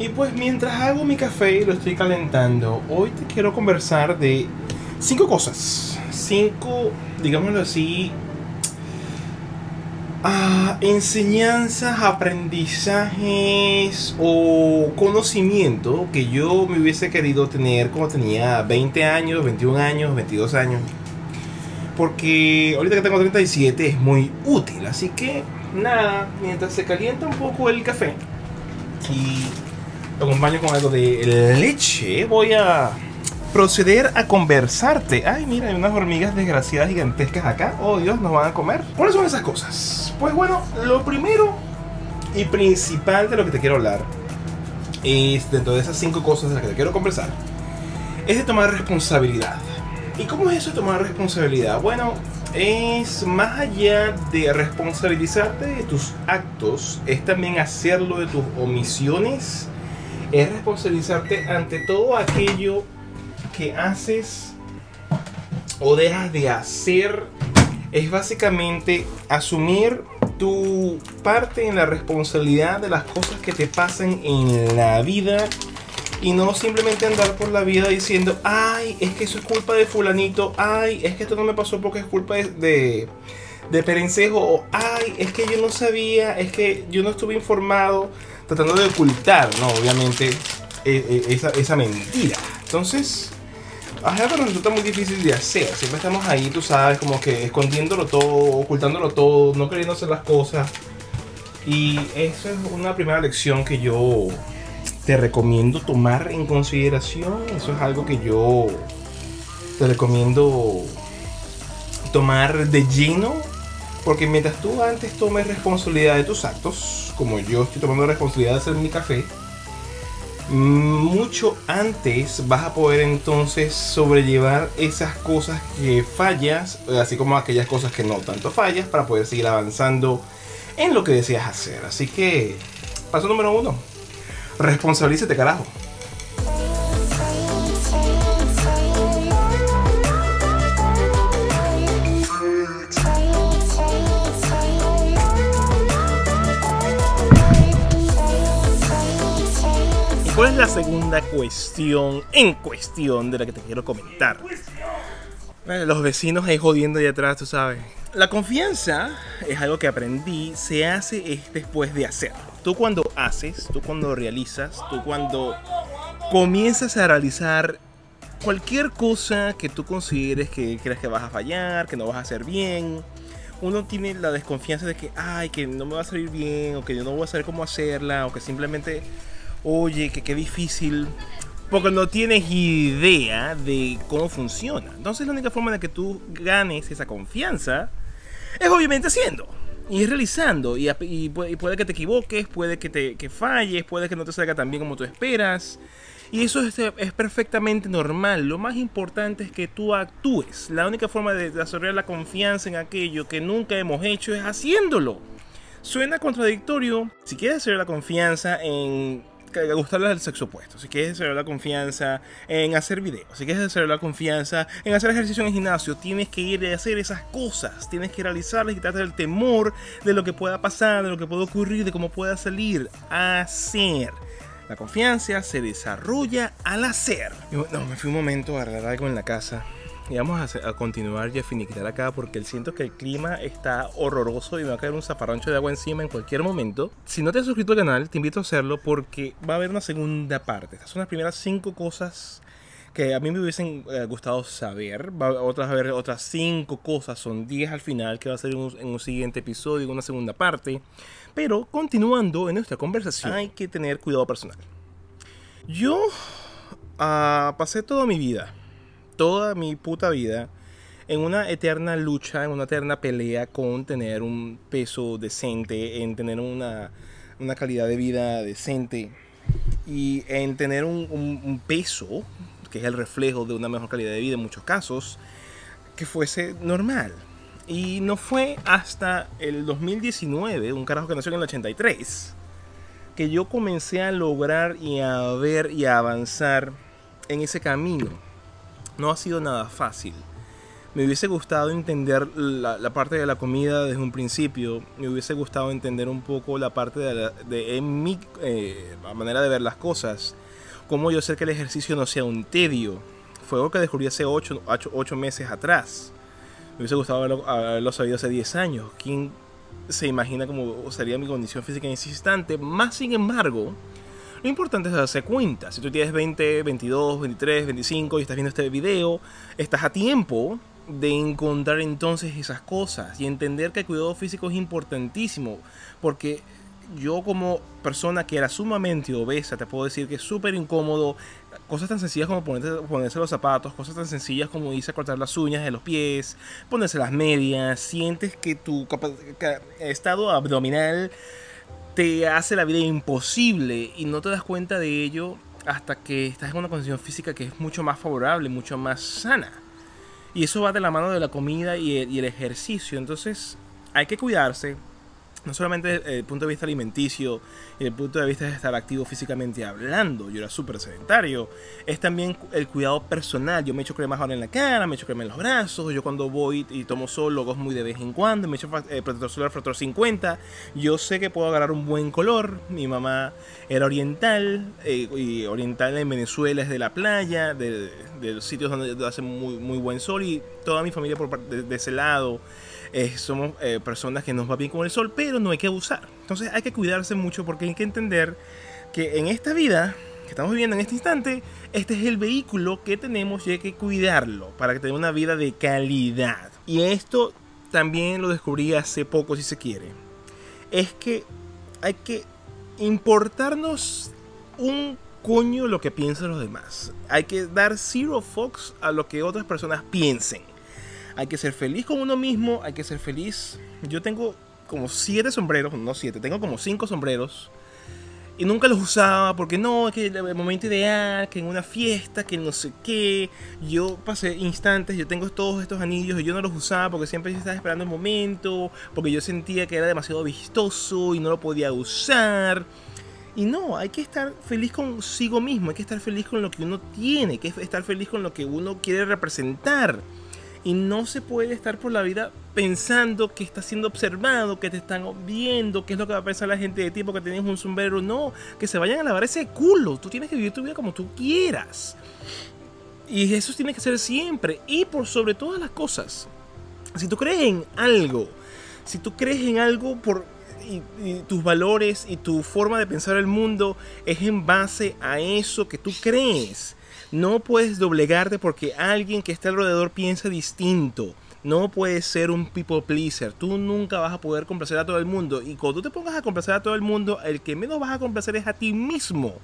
Y pues mientras hago mi café y lo estoy calentando, hoy te quiero conversar de cinco cosas. Cinco, digámoslo así, ah, enseñanzas, aprendizajes o conocimiento que yo me hubiese querido tener cuando tenía 20 años, 21 años, 22 años. Porque ahorita que tengo 37 es muy útil. Así que nada, mientras se calienta un poco el café y acompaño con algo de leche, voy a proceder a conversarte. Ay, mira, hay unas hormigas desgraciadas gigantescas acá. Oh, Dios, nos van a comer. ¿Cuáles son esas cosas? Pues bueno, lo primero y principal de lo que te quiero hablar es dentro de esas cinco cosas de las que te quiero conversar es de tomar responsabilidad. ¿Y cómo es eso de tomar responsabilidad? Bueno, es más allá de responsabilizarte de tus actos, es también hacerlo de tus omisiones, es responsabilizarte ante todo aquello que haces o dejas de hacer, es básicamente asumir tu parte en la responsabilidad de las cosas que te pasan en la vida y no simplemente andar por la vida diciendo, ay, es que eso es culpa de fulanito, ay, es que esto no me pasó porque es culpa de, de, Perencejo, o ay, es que yo no sabía, es que yo no estuve informado, tratando de ocultar, ¿no? Obviamente, e, e, esa, mentira. Entonces, Ajá, pero resulta muy difícil de hacer. Siempre estamos ahí, tú sabes, como que escondiéndolo todo, ocultándolo todo, no queriendo hacer las cosas. Y eso es una primera lección que yo te recomiendo tomar en consideración. Eso es algo que yo te recomiendo tomar de lleno. Porque mientras tú antes tomes responsabilidad de tus actos, como yo estoy tomando responsabilidad de hacer mi café, mucho antes vas a poder entonces sobrellevar esas cosas que fallas, así como aquellas cosas que no tanto fallas, para poder seguir avanzando en lo que deseas hacer. Así que, paso número uno, Responsabilízate, carajo. La segunda cuestión en cuestión de la que te quiero comentar? Los vecinos ahí jodiendo ahí atrás, tú sabes. La confianza es algo que aprendí, se hace después de hacerlo. Tú cuando haces, tú cuando realizas, tú cuando comienzas a realizar cualquier cosa que tú consideres que creas que vas a fallar, que no vas a hacer bien, uno tiene la desconfianza de que, ay, que no me va a salir bien, o que yo no voy a saber cómo hacerla, o que simplemente, oye, que qué difícil porque no tienes idea de cómo funciona. Entonces la única forma de que tú ganes esa confianza es obviamente haciendo. Y realizando. Y, puede, que te equivoques, puede que te falles, puede que no te salga tan bien como tú esperas. Y eso es, es, perfectamente normal. Lo más importante es que tú actúes. La única forma de desarrollar la confianza en aquello que nunca hemos hecho es haciéndolo. Suena contradictorio. Si quieres hacer la confianza en gustarles del sexo opuesto, si quieres desarrollar la confianza en hacer videos, si quieres desarrollar la confianza en hacer ejercicio en el gimnasio, tienes que ir a hacer esas cosas, tienes que realizarlas y quitarte el temor de lo que pueda pasar, de lo que pueda ocurrir, de cómo pueda salir. Hacer. La confianza se desarrolla al hacer. No, me fui un momento a agarrar algo en la casa y vamos a, continuar y a finiquitar acá porque siento que el clima está horroroso y me va a caer un zafarrancho de agua encima en cualquier momento. Si no te has suscrito al canal, te invito a hacerlo porque va a haber una segunda parte. Estas son las primeras cinco cosas que a mí me hubiesen eh, gustado saber. Va a otras, a otras cinco cosas, son 10 al final, que va a ser en un, siguiente episodio, una segunda parte. Pero continuando en nuestra conversación, hay que tener cuidado personal. Yo uh, pasé toda mi vida toda mi puta vida en una eterna lucha, en una eterna pelea con tener un peso decente, en tener una, calidad de vida decente y en tener un, peso, que es el reflejo de una mejor calidad de vida en muchos casos, que fuese normal. Y no fue hasta el 2019, un carajo que nació en el 83, que yo comencé a lograr y a ver y a avanzar en ese camino no ha sido nada fácil. Me hubiese gustado entender la, parte de la comida desde un principio. Me hubiese gustado entender un poco la parte de, de mi eh, manera de ver las cosas. Cómo yo sé que el ejercicio no sea un tedio. Fue algo que descubrí hace 8, meses atrás. Me hubiese gustado haberlo, sabido hace 10 años. ¿Quién se imagina cómo sería mi condición física en ese instante? Más sin embargo, lo importante es darse cuenta. Si tú tienes 20, 22, 23, 25 y estás viendo este video, estás a tiempo de encontrar entonces esas cosas y entender que el cuidado físico es importantísimo. Porque yo como persona que era sumamente obesa, te puedo decir que es súper incómodo. Cosas tan sencillas como ponerse, los zapatos, cosas tan sencillas como irse a cortar las uñas de los pies, ponerse las medias, sientes que tu estado abdominal te hace la vida imposible y no te das cuenta de ello hasta que estás en una condición física que es mucho más favorable, mucho más sana. Y eso va de la mano de la comida y el, y el ejercicio. Entonces hay que cuidarse, no solamente desde el punto de vista alimenticio y el punto de vista de estar activo físicamente hablando, yo era súper sedentario, es también el cuidado personal. Yo me echo crema ahora en la cara, me echo crema en los brazos, yo cuando voy y tomo sol lo muy de vez en cuando, me echo eh, protector solar factor 50, yo sé que puedo agarrar un buen color, mi mamá era oriental, eh, y oriental en Venezuela es de la playa, de, los sitios donde hace muy, muy buen sol y toda mi familia por, de ese lado eh, somos eh, personas que nos va bien con el sol, pero no hay que abusar. Entonces hay que cuidarse mucho porque hay que entender que en esta vida que estamos viviendo en este instante, este es el vehículo que tenemos y hay que cuidarlo para que tenga una vida de calidad. Y esto también lo descubrí hace poco, si se quiere. Es que hay que importarnos un coño lo que piensan los demás. Hay que dar zero fox a lo que otras personas piensen. Hay que ser feliz con uno mismo, hay que ser feliz. Yo tengo como siete sombreros, no siete, tengo como cinco sombreros. Y nunca los usaba porque no, es que el momento ideal, que en una fiesta, que no sé qué. Yo pasé instantes, yo tengo todos estos anillos y yo no los usaba porque siempre estaba esperando el momento, porque yo sentía que era demasiado vistoso y no lo podía usar. Y no, hay que estar feliz consigo mismo, hay que estar feliz con lo que uno tiene, hay que estar feliz con lo que uno quiere representar. Y no se puede estar por la vida pensando que estás siendo observado, que te están viendo, qué es lo que va a pensar la gente de ti porque tienes un sombrero. No, que se vayan a lavar ese culo. Tú tienes que vivir tu vida como tú quieras. Y eso tiene que ser siempre. Y por sobre todas las cosas, si tú crees en algo, si tú crees en algo por tus valores y tu forma de pensar el mundo es en base a eso que tú crees. No puedes doblegarte porque alguien que está alrededor piensa distinto. No puedes ser un people pleaser. Tú nunca vas a poder complacer a todo el mundo. Y cuando tú te pongas a complacer a todo el mundo, el que menos vas a complacer es a ti mismo.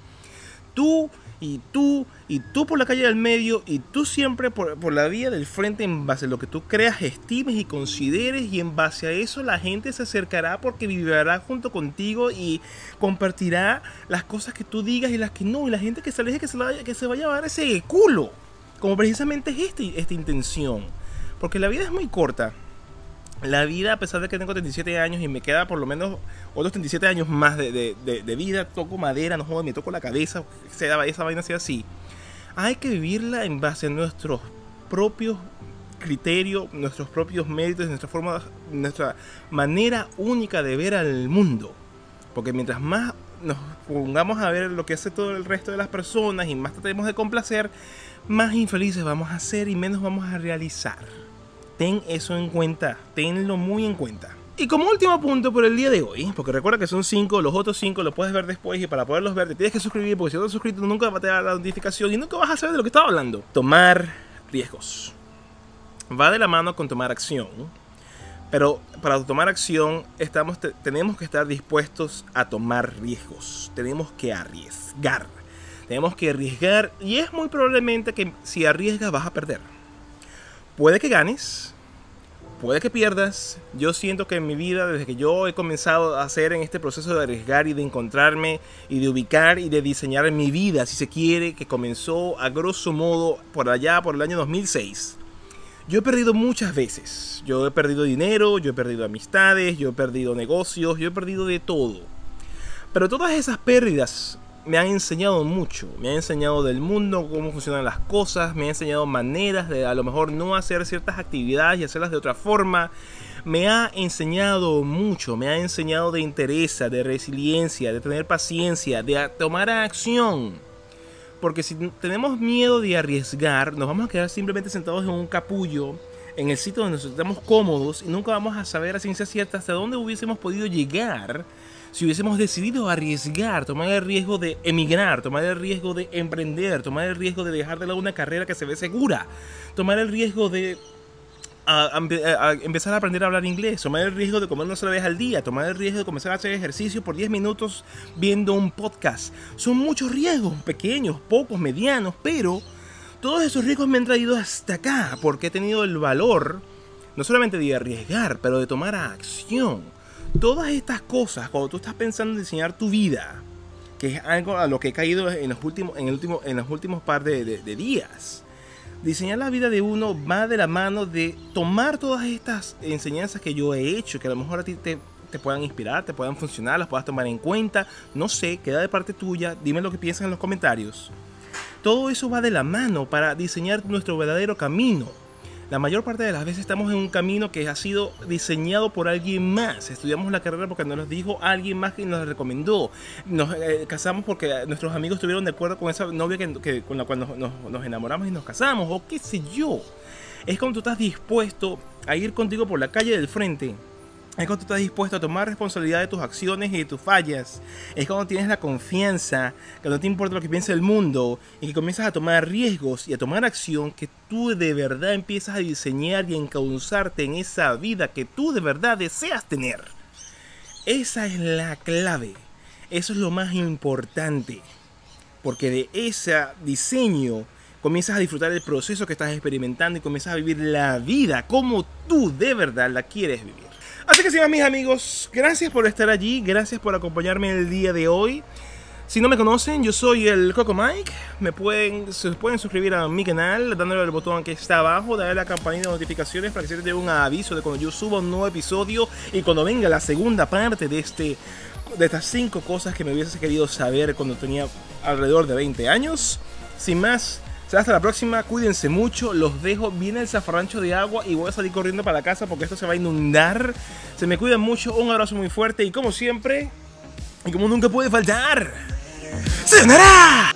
Tú y tú y tú por la calle del medio y tú siempre por, la vía del frente en base a lo que tú creas, estimes y consideres y en base a eso la gente se acercará porque vivirá junto contigo y compartirá las cosas que tú digas y las que no y la gente que se aleje que se, vaya, que se va a llevar ese culo como precisamente es este, esta intención porque la vida es muy corta la vida, a pesar de que tengo 37 años y me queda por lo menos otros 37 años más de, vida, toco madera, no jodo, me toco la cabeza, sea, esa vaina sea así. Hay que vivirla en base a nuestros propios criterios, nuestros propios méritos, nuestra forma, nuestra manera única de ver al mundo. Porque mientras más nos pongamos a ver lo que hace todo el resto de las personas y más tratemos de complacer, más infelices vamos a ser y menos vamos a realizar. Ten eso en cuenta, tenlo muy en cuenta. Y como último punto por el día de hoy, porque recuerda que son 5, los otros 5 los puedes ver después y para poderlos ver te tienes que suscribir porque si no te has suscrito nunca va a tener la notificación y nunca vas a saber de lo que estaba hablando. Tomar riesgos. Va de la mano con tomar acción, pero para tomar acción estamos, tenemos que estar dispuestos a tomar riesgos. Tenemos que arriesgar. Tenemos que arriesgar y es muy probablemente que si arriesgas vas a perder puede que ganes, puede que pierdas. Yo siento que en mi vida, desde que yo he comenzado a hacer en este proceso de arriesgar y de encontrarme y de ubicar y de diseñar mi vida, si se quiere, que comenzó a grosso modo por allá, por el año 2006. Yo he perdido muchas veces. Yo he perdido dinero, yo he perdido amistades, yo he perdido negocios, yo he perdido de todo. Pero todas esas pérdidas me han enseñado mucho. Me han enseñado del mundo, cómo funcionan las cosas, me han enseñado maneras de a lo mejor no hacer ciertas actividades y hacerlas de otra forma. Me ha enseñado mucho, me ha enseñado de interés, de resiliencia, de tener paciencia, de tomar acción. Porque si tenemos miedo de arriesgar, nos vamos a quedar simplemente sentados en un capullo, en el sitio donde nos estamos cómodos y nunca vamos a saber a ciencia cierta hasta dónde hubiésemos podido llegar si hubiésemos decidido arriesgar, tomar el riesgo de emigrar, tomar el riesgo de emprender, tomar el riesgo de dejar de lado una carrera que se ve segura, tomar el riesgo de empezar a aprender a hablar inglés, tomar el riesgo de comer una sola vez al día, tomar el riesgo de comenzar a hacer ejercicio por 10 minutos viendo un podcast. Son muchos riesgos, pequeños, pocos, medianos, pero todos esos riesgos me han traído hasta acá porque he tenido el valor no solamente de arriesgar, pero de tomar acción todas estas cosas, cuando tú estás pensando en diseñar tu vida, que es algo a lo que he caído en los últimos, en el último, en los últimos par de, días, diseñar la vida de uno va de la mano de tomar todas estas enseñanzas que yo he hecho, que a lo mejor a ti te, te puedan inspirar, te puedan funcionar, las puedas tomar en cuenta, no sé, queda de parte tuya, dime lo que piensas en los comentarios. Todo eso va de la mano para diseñar nuestro verdadero camino la mayor parte de las veces estamos en un camino que ha sido diseñado por alguien más. Estudiamos la carrera porque nos lo dijo alguien más que nos la recomendó. Nos eh, casamos porque nuestros amigos estuvieron de acuerdo con esa novia que, con la cual nos enamoramos y nos casamos, o qué sé yo. Es cuando tú estás dispuesto a ir contigo por la calle del frente es cuando estás dispuesto a tomar responsabilidad de tus acciones y de tus fallas. Es cuando tienes la confianza, que no te importa lo que piense el mundo y que comienzas a tomar riesgos y a tomar acción que tú de verdad empiezas a diseñar y a encauzarte en esa vida que tú de verdad deseas tener. Esa es la clave. Eso es lo más importante. Porque de ese diseño comienzas a disfrutar el proceso que estás experimentando y comienzas a vivir la vida como tú de verdad la quieres vivir. Así que sí, mis amigos, gracias por estar allí, gracias por acompañarme el día de hoy. Si no me conocen, yo soy el Coco Mike. Me pueden, se pueden suscribir a mi canal dándole al botón que está abajo, darle a la campanita de notificaciones para que se te dé un aviso de cuando yo suba un nuevo episodio y cuando venga la segunda parte de este de estas cinco cosas que me hubiese querido saber cuando tenía alrededor de 20 años. Sin más, hasta la próxima, cuídense mucho, los dejo, viene el zafarrancho de agua y voy a salir corriendo para la casa porque esto se va a inundar. Se me cuidan mucho, un abrazo muy fuerte y como siempre, y como nunca puede faltar, ¡Sayonara!